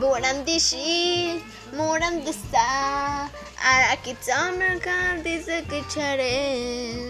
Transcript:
Volem d'eixir, m'haurem d'estar, ara que ets home que des que xerem.